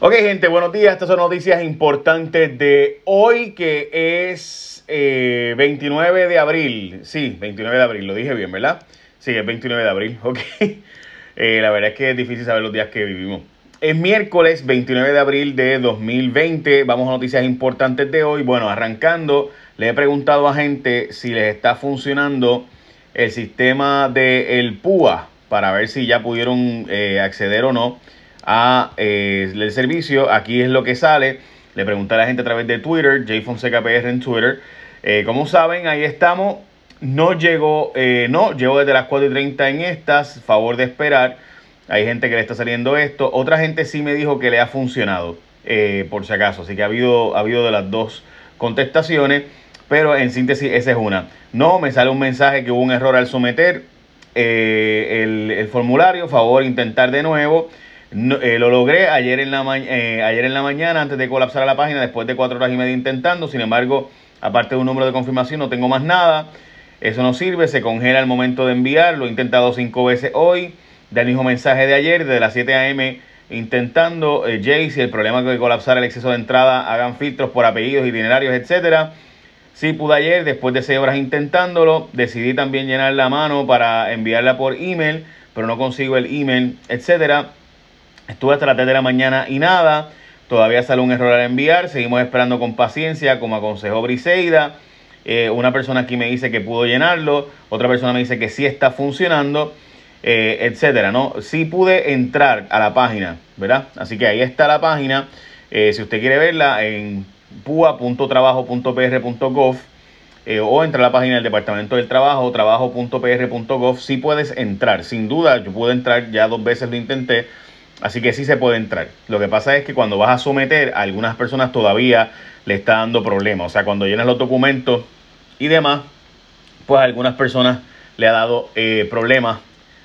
Ok, gente, buenos días. Estas son noticias importantes de hoy, que es 29 eh, de abril. Sí, 29 de abril, lo dije bien, ¿verdad? Sí, es 29 de abril, ok. Eh, la verdad es que es difícil saber los días que vivimos. Es miércoles 29 de abril de 2020. Vamos a noticias importantes de hoy. Bueno, arrancando, le he preguntado a gente si les está funcionando el sistema del PUA para ver si ya pudieron eh, acceder o no a eh, el servicio. Aquí es lo que sale. Le pregunté a la gente a través de Twitter, JFonsecaPR en Twitter. Eh, como saben, ahí estamos. No llegó, eh, no, llevo desde las 4 y 30 en estas. Favor de esperar. Hay gente que le está saliendo esto. Otra gente sí me dijo que le ha funcionado, por si acaso. Así que ha habido, ha habido de las dos contestaciones. Pero en síntesis, esa es una. No, me sale un mensaje que hubo un error al someter el, el formulario. Favor, intentar de nuevo. Eh, lo logré ayer en, la eh, ayer en la mañana antes de colapsar la página, después de cuatro horas y media intentando. Sin embargo, aparte de un número de confirmación, no tengo más nada. Eso no sirve, se congela el momento de enviar. Lo he intentado cinco veces hoy. el mismo mensaje de ayer, desde las 7 a.m. intentando. Eh, Jay, si el problema es que colapsar el exceso de entrada, hagan filtros por apellidos, itinerarios, etcétera. Sí pude ayer, después de 6 horas intentándolo. Decidí también llenar la mano para enviarla por email, pero no consigo el email, etcétera. Estuve hasta las 3 de la mañana y nada. Todavía sale un error al enviar. Seguimos esperando con paciencia, como aconsejó Briseida. Eh, una persona aquí me dice que pudo llenarlo. Otra persona me dice que sí está funcionando. Eh, etcétera, ¿no? Sí pude entrar a la página, ¿verdad? Así que ahí está la página. Eh, si usted quiere verla en pua.trabajo.pr.gov o entra a la página del Departamento del Trabajo, trabajo.pr.gov, sí puedes entrar. Sin duda, yo pude entrar, ya dos veces lo intenté Así que sí se puede entrar. Lo que pasa es que cuando vas a someter, a algunas personas todavía le está dando problemas. O sea, cuando llenas los documentos y demás, pues a algunas personas le ha dado eh, problemas.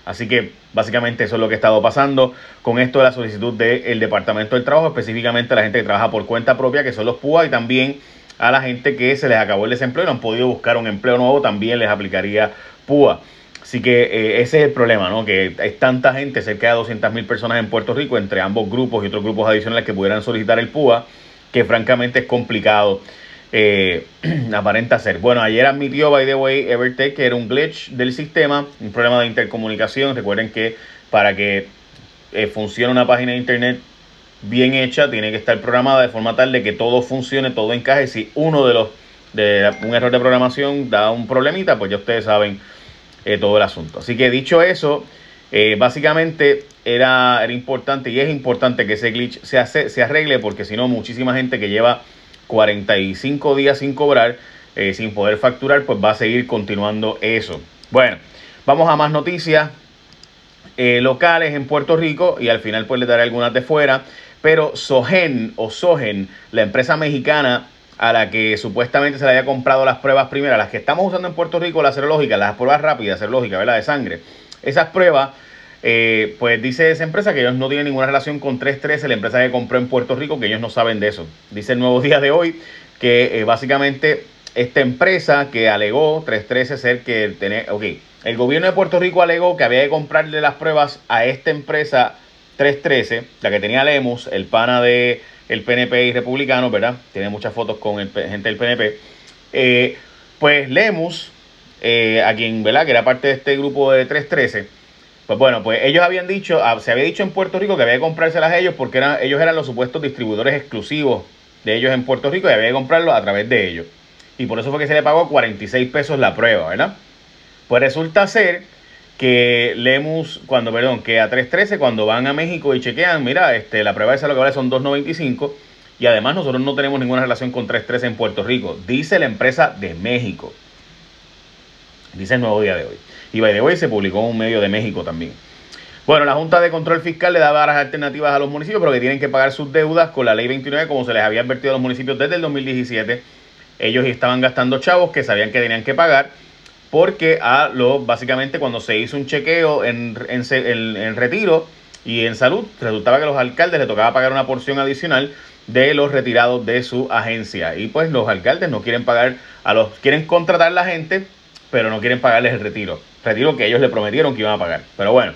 Así que básicamente eso es lo que ha estado pasando con esto de la solicitud del Departamento del Trabajo, específicamente a la gente que trabaja por cuenta propia, que son los PUA, y también a la gente que se les acabó el desempleo y no han podido buscar un empleo nuevo, también les aplicaría PUA. Así que eh, ese es el problema, ¿no? Que hay tanta gente, cerca de 200.000 personas en Puerto Rico, entre ambos grupos y otros grupos adicionales que pudieran solicitar el PUA, que francamente es complicado. Eh, aparenta ser. Bueno, ayer admitió, by the way, Evertech que era un glitch del sistema, un problema de intercomunicación. Recuerden que para que eh, funcione una página de internet bien hecha, tiene que estar programada de forma tal de que todo funcione, todo encaje. Si uno de los de un error de programación da un problemita, pues ya ustedes saben eh, todo el asunto. Así que dicho eso, eh, básicamente era, importante y es importante que ese glitch se, se arregle porque si no, muchísima gente que lleva 45 días sin cobrar, eh, sin poder facturar, pues va a seguir continuando eso. Bueno, vamos a más noticias locales en Puerto Rico y al final pues le daré algunas de fuera. Pero Sogen o Sogen, la empresa mexicana a la que supuestamente se le había comprado las pruebas primeras, las que estamos usando en Puerto Rico, la serológica, las pruebas rápidas, serológica, ¿verdad? De sangre. Esas pruebas, eh, pues dice esa empresa que ellos no tienen ninguna relación con 313, la empresa que compró en Puerto Rico, que ellos no saben de eso. Dice el nuevo día de hoy que eh, básicamente esta empresa que alegó 313 ser que tiene, ok, el gobierno de Puerto Rico alegó que había que comprarle las pruebas a esta empresa 313, la que tenía Lemus, el pana de el PNP y republicano, ¿verdad? Tiene muchas fotos con el, gente del PNP. Eh, pues Lemus, eh, a quien, ¿verdad? Que era parte de este grupo de 313. Pues bueno, pues ellos habían dicho, ah, se había dicho en Puerto Rico que había que comprárselas a ellos porque eran, ellos eran los supuestos distribuidores exclusivos de ellos en Puerto Rico y había que comprarlos a través de ellos. Y por eso fue que se le pagó 46 pesos la prueba, ¿verdad? Pues resulta ser que Lemus, cuando, perdón, que a 313 cuando van a México y chequean, mira, este, la prueba de lo que vale son 2.95 y además nosotros no tenemos ninguna relación con 313 en Puerto Rico, dice la empresa de México. Dice el nuevo día de hoy. Y by de hoy se publicó en un medio de México también. Bueno, la Junta de Control Fiscal le da varias alternativas a los municipios, pero que tienen que pagar sus deudas con la ley 29, como se les había advertido a los municipios desde el 2017. Ellos estaban gastando chavos que sabían que tenían que pagar porque a lo, básicamente cuando se hizo un chequeo en, en, retiro y en salud, resultaba que a los alcaldes le tocaba pagar una porción adicional de los retirados de su agencia. Y pues los alcaldes no quieren pagar a los, quieren contratar a la gente, pero no quieren pagarles el retiro. Retiro que ellos le prometieron que iban a pagar. Pero bueno,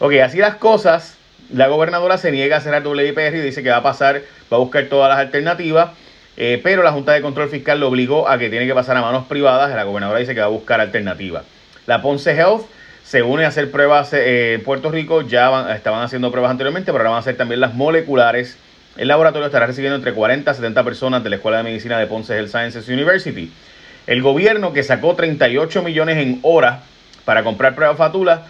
ok, así las cosas, La gobernadora se niega a cerrar WIPR y dice que va a pasar, va a buscar todas las alternativas, eh, pero la Junta de Control Fiscal lo obligó a que tiene que pasar a manos privadas. La gobernadora dice que va a buscar alternativas. La Ponce Health se une a hacer pruebas eh, en Puerto Rico, ya estaban haciendo pruebas anteriormente, pero ahora van a hacer también las moleculares. El laboratorio estará recibiendo entre 40 a 70 personas de la Escuela de Medicina de Ponce Health Sciences University. El gobierno que sacó 38 millones en horas para comprar pruebas fatulas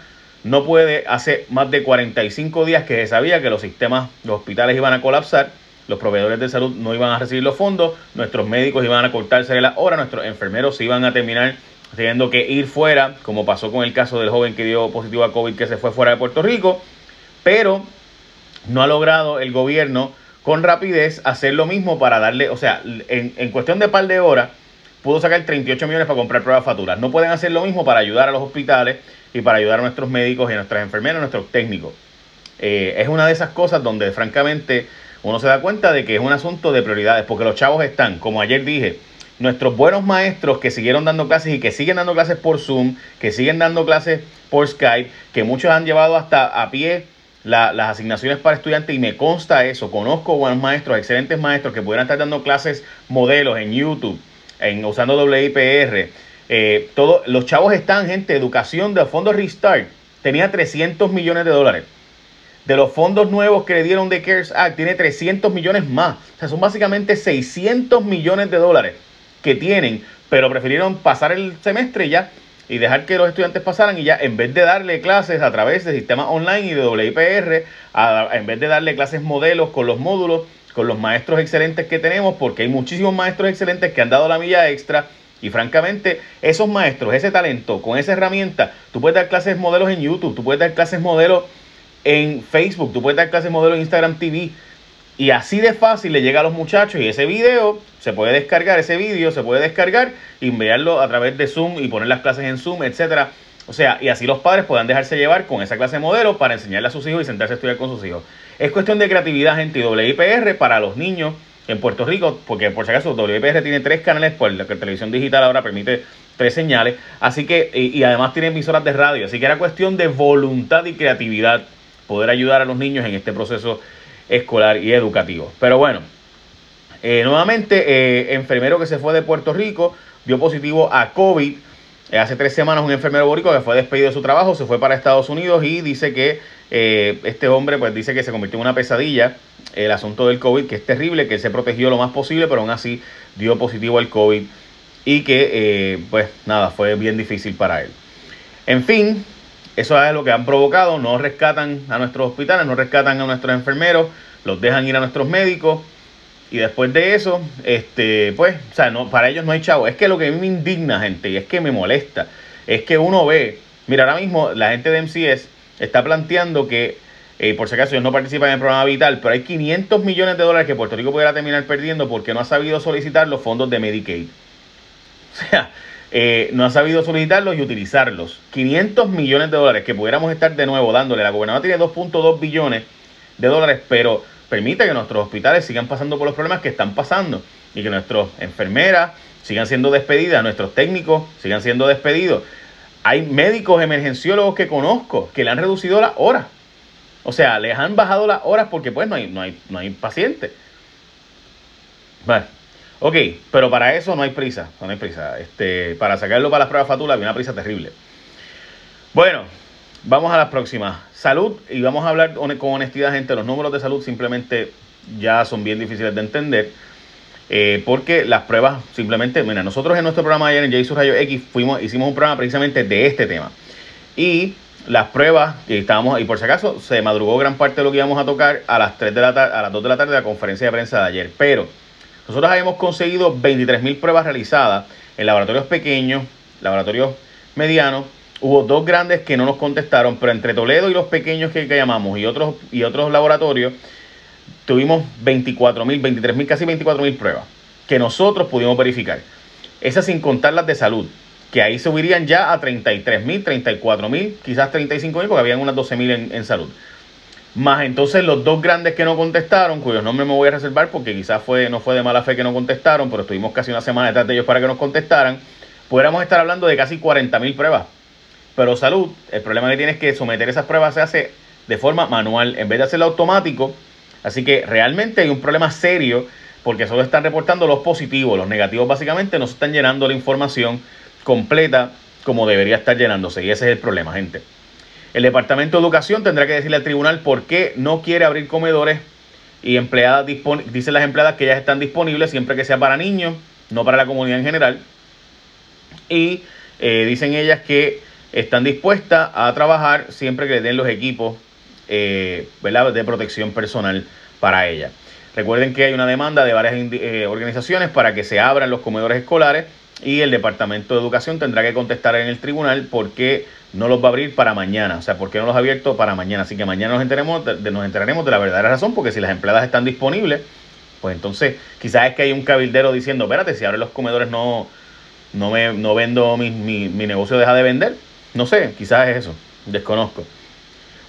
no puede, hace más de 45 días que se sabía que los sistemas, los hospitales iban a colapsar, los proveedores de salud no iban a recibir los fondos, nuestros médicos iban a cortarse de la hora, nuestros enfermeros iban a terminar teniendo que ir fuera, como pasó con el caso del joven que dio positivo a COVID que se fue fuera de Puerto Rico, pero no ha logrado el gobierno con rapidez hacer lo mismo para darle, o sea, en, en cuestión de par de horas, pudo sacar 38 millones para comprar pruebas fatulas. No pueden hacer lo mismo para ayudar a los hospitales y para ayudar a nuestros médicos y a nuestras enfermeras, a nuestros técnicos. Eh, es una de esas cosas donde francamente uno se da cuenta de que es un asunto de prioridades, porque los chavos están, como ayer dije, nuestros buenos maestros que siguieron dando clases y que siguen dando clases por Zoom, que siguen dando clases por Skype, que muchos han llevado hasta a pie las asignaciones para estudiantes y me consta eso, conozco buenos maestros, excelentes maestros que pudieran estar dando clases modelos en YouTube, en, usando WIPR, eh, los chavos están, gente, educación de fondos Restart, tenía 300 millones de dólares. De los fondos nuevos que le dieron de CARES Act, tiene 300 millones más. O sea, son básicamente 600 millones de dólares que tienen, pero prefirieron pasar el semestre ya y dejar que los estudiantes pasaran y ya en vez de darle clases a través de sistemas online y de WIPR, en vez de darle clases modelos con los módulos, con los maestros excelentes que tenemos, porque hay muchísimos maestros excelentes que han dado la milla extra y francamente, esos maestros, ese talento, con esa herramienta, tú puedes dar clases modelos en YouTube, tú puedes dar clases modelos en Facebook, tú puedes dar clases modelos en Instagram TV. Y así de fácil le llega a los muchachos y ese video se puede descargar, ese vídeo se puede descargar y enviarlo a través de Zoom y poner las clases en Zoom, etcétera. O sea, y así los padres puedan dejarse llevar con esa clase modelo para enseñarle a sus hijos y sentarse a estudiar con sus hijos. Es cuestión de creatividad, gente, y WIPR para los niños en Puerto Rico, porque por si acaso WPR tiene tres canales, pues la televisión digital ahora permite tres señales, así que, y, además tiene emisoras de radio, así que era cuestión de voluntad y creatividad poder ayudar a los niños en este proceso escolar y educativo. Pero bueno, eh, nuevamente, eh, enfermero que se fue de Puerto Rico dio positivo a COVID. Eh, hace tres semanas un enfermero borico que fue despedido de su trabajo se fue para Estados Unidos y dice que este hombre pues dice que se convirtió en una pesadilla el asunto del COVID, que es terrible, que se protegió lo más posible, pero aún así dio positivo al COVID y que, pues nada, fue bien difícil para él. En fin, eso es lo que han provocado, no rescatan a nuestros hospitales, no rescatan a nuestros enfermeros, los dejan ir a nuestros médicos y después de eso, este, pues, o sea, no, para ellos no hay chavo. Es que lo que a mí me indigna, gente, y es que me molesta, es que uno ve, mira, ahora mismo la gente de MCS está planteando que eh, por si acaso ellos no participan en el programa Vital, pero hay 500 millones de dólares que Puerto Rico pudiera terminar perdiendo porque no ha sabido solicitar los fondos de Medicaid. O sea, eh, no ha sabido solicitarlos y utilizarlos. 500 millones de dólares que pudiéramos estar de nuevo dándole. La gobernadora tiene 2.2 billones de dólares, pero permite que nuestros hospitales sigan pasando por los problemas que están pasando y que nuestras enfermeras sigan siendo despedidas, nuestros técnicos sigan siendo despedidos. Hay médicos emergenciólogos que conozco que le han reducido las horas o sea, les han bajado las horas porque pues no hay, no hay, no hay pacientes. Bueno, ok, pero para eso no hay prisa, no hay prisa. Este, para sacarlo para las pruebas fatulas había una prisa terrible. Bueno, vamos a las próximas. Salud, y vamos a hablar con honestidad, gente. Los números de salud simplemente ya son bien difíciles de entender. Eh, porque las pruebas simplemente, mira, nosotros en nuestro programa ayer en Jesus Rayo X fuimos, hicimos un programa precisamente de este tema. Y las pruebas y estábamos y por si acaso se madrugó gran parte de lo que íbamos a tocar a las 3 de la tarde a las 2 de la tarde de la conferencia de prensa de ayer pero nosotros habíamos conseguido 23.000 pruebas realizadas en laboratorios pequeños laboratorios medianos hubo dos grandes que no nos contestaron pero entre Toledo y los pequeños que, llamamos y otros y otros laboratorios tuvimos 24.000 23.000 casi 24.000 pruebas que nosotros pudimos verificar esas sin contar las de salud que ahí subirían ya a 33 mil, 34 mil, quizás 35 mil, porque habían unas 12 mil en, salud. Más entonces los dos grandes que no contestaron, cuyos nombres me voy a reservar porque quizás fue, no fue de mala fe que no contestaron, pero estuvimos casi una semana detrás de ellos para que nos contestaran, pudiéramos estar hablando de casi 40 mil pruebas. Pero salud, el problema que tiene es que someter esas pruebas se hace de forma manual en vez de hacerlo automático. Así que realmente hay un problema serio porque solo están reportando los positivos, los negativos básicamente no se están llenando la información completa como debería estar llenándose y ese es el problema, gente. El Departamento de Educación tendrá que decirle al tribunal por qué no quiere abrir comedores y empleadas dicen las empleadas que ellas están disponibles siempre que sea para niños, no para la comunidad en general. Y eh, dicen ellas que están dispuestas a trabajar siempre que le den los equipos eh, de protección personal para ellas. Recuerden que hay una demanda de varias eh, organizaciones para que se abran los comedores escolares y el Departamento de Educación tendrá que contestar en el tribunal por qué no los va a abrir para mañana. O sea, por qué no los ha abierto para mañana. Así que mañana nos enteraremos de, nos enteraremos de la verdadera razón, porque si las empleadas están disponibles, pues entonces quizás es que hay un cabildero diciendo, espérate, si abren los comedores no, no, me, no vendo, mi, mi, mi negocio deja de vender. No sé, quizás es eso, desconozco.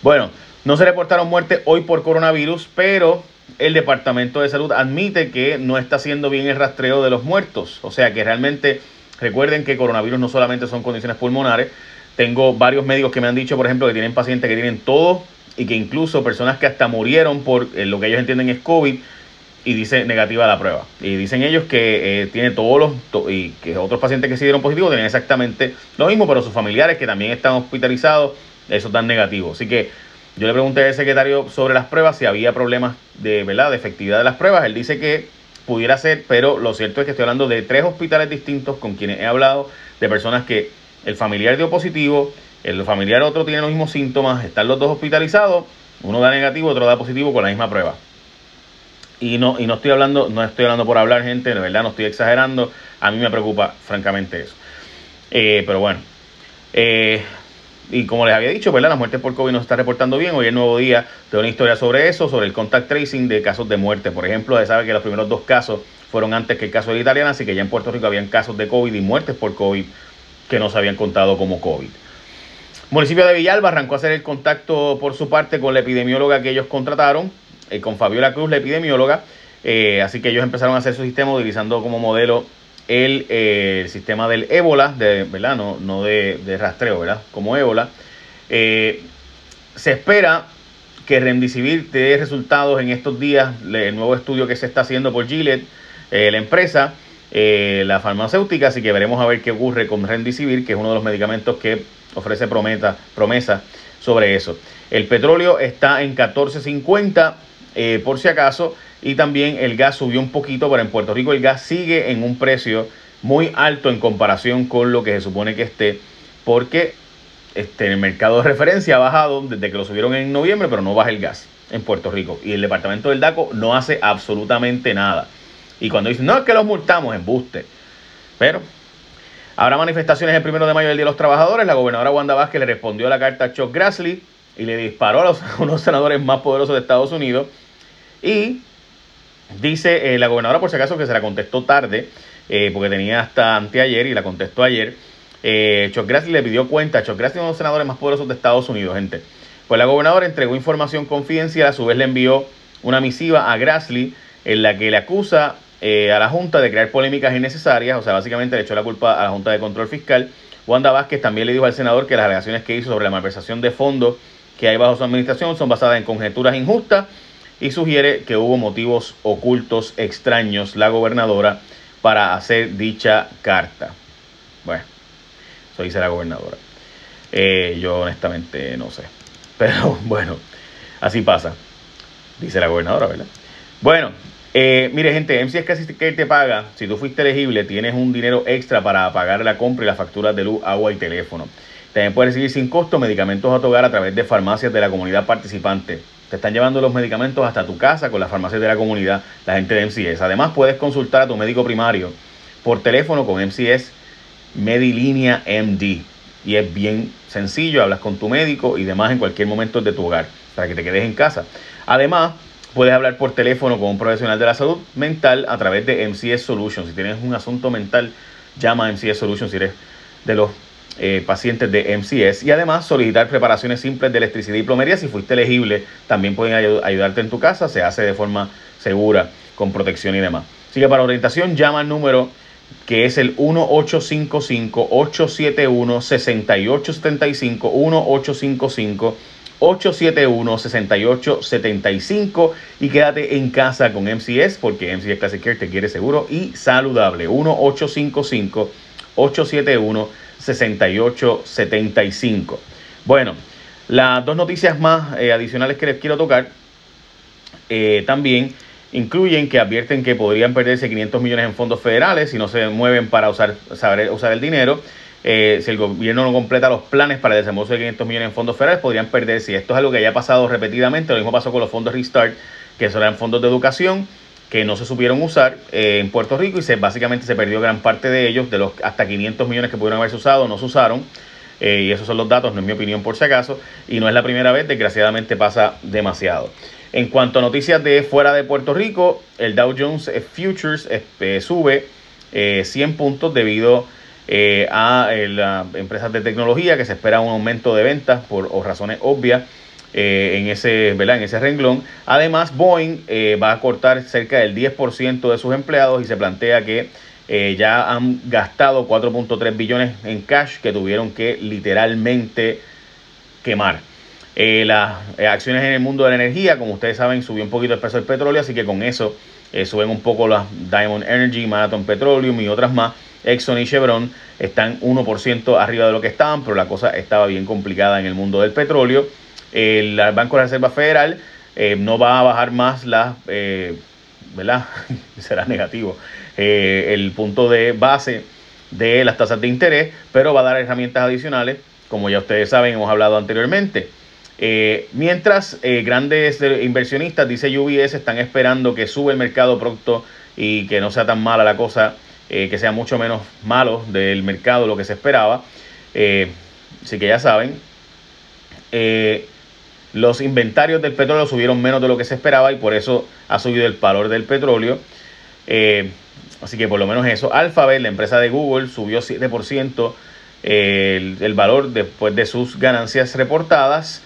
Bueno, no se reportaron muertes hoy por coronavirus, pero el Departamento de Salud admite que no está haciendo bien el rastreo de los muertos. O sea que realmente recuerden que coronavirus no solamente son condiciones pulmonares. Tengo varios médicos que me han dicho, por ejemplo, que tienen pacientes que tienen todo y que incluso personas que hasta murieron por eh, lo que ellos entienden es COVID y dice negativa la prueba. Y dicen ellos que eh, tiene todos los y que otros pacientes que se dieron positivo tienen exactamente lo mismo, pero sus familiares que también están hospitalizados, eso dan negativo. Así que yo le pregunté al secretario sobre las pruebas si había problemas de, ¿verdad? de efectividad de las pruebas. Él dice que pudiera ser, pero lo cierto es que estoy hablando de tres hospitales distintos con quienes he hablado, de personas que el familiar dio positivo, el familiar otro tiene los mismos síntomas, están los dos hospitalizados, uno da negativo, otro da positivo con la misma prueba. Y no, y no estoy hablando, no estoy hablando por hablar, gente, de verdad no estoy exagerando. A mí me preocupa, francamente, eso. Eh, pero bueno. Eh, y como les había dicho, ¿verdad? La muerte por COVID no se está reportando bien. Hoy es nuevo día de una historia sobre eso, sobre el contact tracing de casos de muerte. Por ejemplo, se sabe que los primeros dos casos fueron antes que el caso de la italiana, así que ya en Puerto Rico habían casos de COVID y muertes por COVID que no se habían contado como COVID. municipio de Villalba arrancó a hacer el contacto por su parte con la epidemióloga que ellos contrataron, eh, con Fabiola Cruz, la epidemióloga. Eh, así que ellos empezaron a hacer su sistema utilizando como modelo eh, el, sistema del ébola, de, ¿verdad? No, no de, rastreo, ¿verdad? Como ébola. Eh, se espera que Remdesivir dé resultados en estos días, el nuevo estudio que se está haciendo por Gillette, eh, la empresa, la farmacéutica, así que veremos a ver qué ocurre con Remdesivir, que es uno de los medicamentos que ofrece prometa, promesa sobre eso. El petróleo está en 14.50 por si acaso y también el gas subió un poquito, pero en Puerto Rico el gas sigue en un precio muy alto en comparación con lo que se supone que esté, porque este, el mercado de referencia ha bajado desde que lo subieron en noviembre, pero no baja el gas en Puerto Rico. Y el departamento del DACO no hace absolutamente nada. Y cuando dicen, no, es que los multamos, embuste. Pero habrá manifestaciones el primero de mayo del Día de los Trabajadores. La gobernadora Wanda Vázquez le respondió a la carta a Chuck Grassley y le disparó a, los, a unos senadores más poderosos de Estados Unidos. Y Dice eh, la gobernadora, por si acaso, que se la contestó tarde, eh, porque tenía hasta anteayer y la contestó ayer. Eh, Chuck Grassley le pidió cuenta. Chuck Grassley es uno de los senadores más poderosos de Estados Unidos, gente. Pues la gobernadora entregó información confidencial, a su vez le envió una misiva a Grassley en la que le acusa eh, a la Junta de crear polémicas innecesarias, o sea, básicamente le echó la culpa a la Junta de Control Fiscal. Wanda Vázquez también le dijo al senador que las alegaciones que hizo sobre la malversación de fondos que hay bajo su administración son basadas en conjeturas injustas y sugiere que hubo motivos ocultos extraños la gobernadora para hacer dicha carta. Bueno, eso dice la gobernadora. Eh, yo honestamente no sé. Pero bueno, así pasa. Dice la gobernadora, ¿verdad? Bueno, eh, mire gente, MCS Casi que te paga. Si tú fuiste elegible, tienes un dinero extra para pagar la compra y las facturas de luz, agua y teléfono. También puedes recibir sin costo medicamentos a tu a través de farmacias de la comunidad participante. Te están llevando los medicamentos hasta tu casa con las farmacias de la comunidad, la gente de MCS. Además, puedes consultar a tu médico primario por teléfono con MCS Medilínea MD. Y es bien sencillo, hablas con tu médico y demás en cualquier momento de tu hogar para que te quedes en casa. Además, puedes hablar por teléfono con un profesional de la salud mental a través de MCS Solutions. Si tienes un asunto mental, llama a MCS Solutions si eres de los eh, pacientes de MCS y además solicitar preparaciones simples de electricidad y plomería. Si fuiste elegible, también pueden ayudarte en tu casa. Se hace de forma segura, con protección y demás. Así que para orientación, llama al número que es el 1855-871-6875, 871-6875 y quédate en casa con MCS porque MCS Classic Care te quiere seguro y saludable. 1-855-871-6875. Bueno, las dos noticias más eh, adicionales que les quiero tocar eh, también incluyen que advierten que podrían perderse 500 millones en fondos federales si no se mueven para usar, saber usar el dinero. Eh, si el gobierno no completa los planes para el desembolso de 500 millones en fondos federales, podrían perderse. Esto es algo que ya ha pasado repetidamente. Lo mismo pasó con los fondos Restart, que son fondos de educación que no se supieron usar eh, en Puerto Rico y se, básicamente se perdió gran parte de ellos, de los hasta 500 millones que pudieron haberse usado, no se usaron. Eh, y esos son los datos, no es mi opinión por si acaso. Y no es la primera vez, desgraciadamente pasa demasiado. En cuanto a noticias de fuera de Puerto Rico, el Dow Jones Futures sube 100 puntos debido eh, a eh, las empresas de tecnología que se espera un aumento de ventas por razones obvias eh, en, ese, ¿verdad? en ese renglón. Además, Boeing va a cortar cerca del 10% de sus empleados y se plantea que ya han gastado 4.3 billones en cash que tuvieron que literalmente quemar. las acciones en el mundo de la energía, como ustedes saben, subió un poquito el precio del petróleo, así que con eso suben un poco las Diamond Energy, Marathon Petroleum y otras más. Exxon y Chevron están 1% arriba de lo que estaban, pero la cosa estaba bien complicada en el mundo del petróleo. El Banco de Reserva Federal eh, no va a bajar más la, eh, ¿verdad? Será negativo, eh, el punto de base de las tasas de interés, pero va a dar herramientas adicionales, como ya ustedes saben, hemos hablado anteriormente. mientras grandes inversionistas, dice UBS, están esperando que sube el mercado pronto y que no sea tan mala la cosa que sea mucho menos malo del mercado lo que se esperaba. Así que ya saben, eh, los inventarios del petróleo subieron menos de lo que se esperaba y por eso ha subido el valor del petróleo. así que por lo menos eso. Alphabet, la empresa de Google, subió 7% el, el, valor después de sus ganancias reportadas.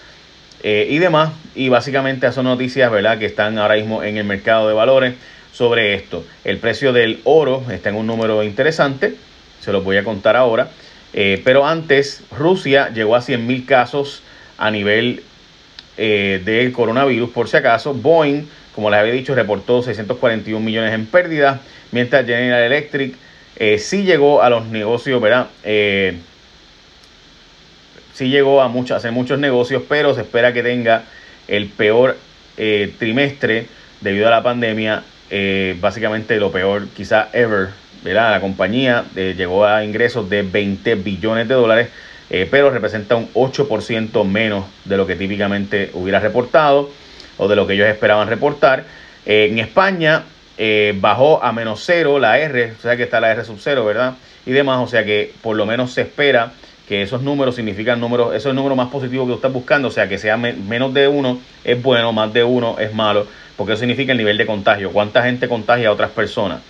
y demás, y básicamente son noticias ¿verdad? que están ahora mismo en el mercado de valores sobre esto. El precio del oro está en un número interesante, se los voy a contar ahora. Eh, pero antes, Rusia llegó a 100.000 casos a nivel eh, del coronavirus, por si acaso. Boeing, como les había dicho, reportó 641 millones en pérdidas, mientras General Electric eh, sí llegó a los negocios, ¿verdad? sí llegó a, hacer muchos negocios, pero se espera que tenga el peor trimestre debido a la pandemia eh, básicamente lo peor quizá ever. La compañía eh, llegó a ingresos de 20 billones de dólares, eh, pero representa un 8% menos de lo que típicamente hubiera reportado o de lo que ellos esperaban reportar. en España bajó a menos cero la R, o sea que está la R sub cero, ¿verdad? Y demás, o sea que por lo menos se espera que esos números significan números, eso es el número más positivo que usted está buscando, o sea que sea menos de uno es bueno, más de uno es malo porque eso significa el nivel de contagio, cuánta gente contagia a otras personas.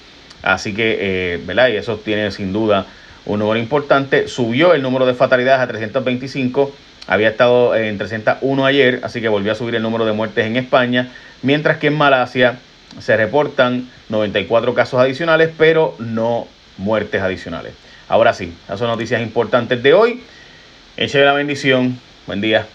Así que, eh, ¿verdad? Y eso tiene sin duda un número importante. Subió el número de fatalidades a 325, había estado en 301 ayer, así que volvió a subir el número de muertes en España, mientras que en Malasia se reportan 94 casos adicionales, pero no muertes adicionales. Ahora sí, esas son noticias importantes de hoy. Eche la bendición. Buen día.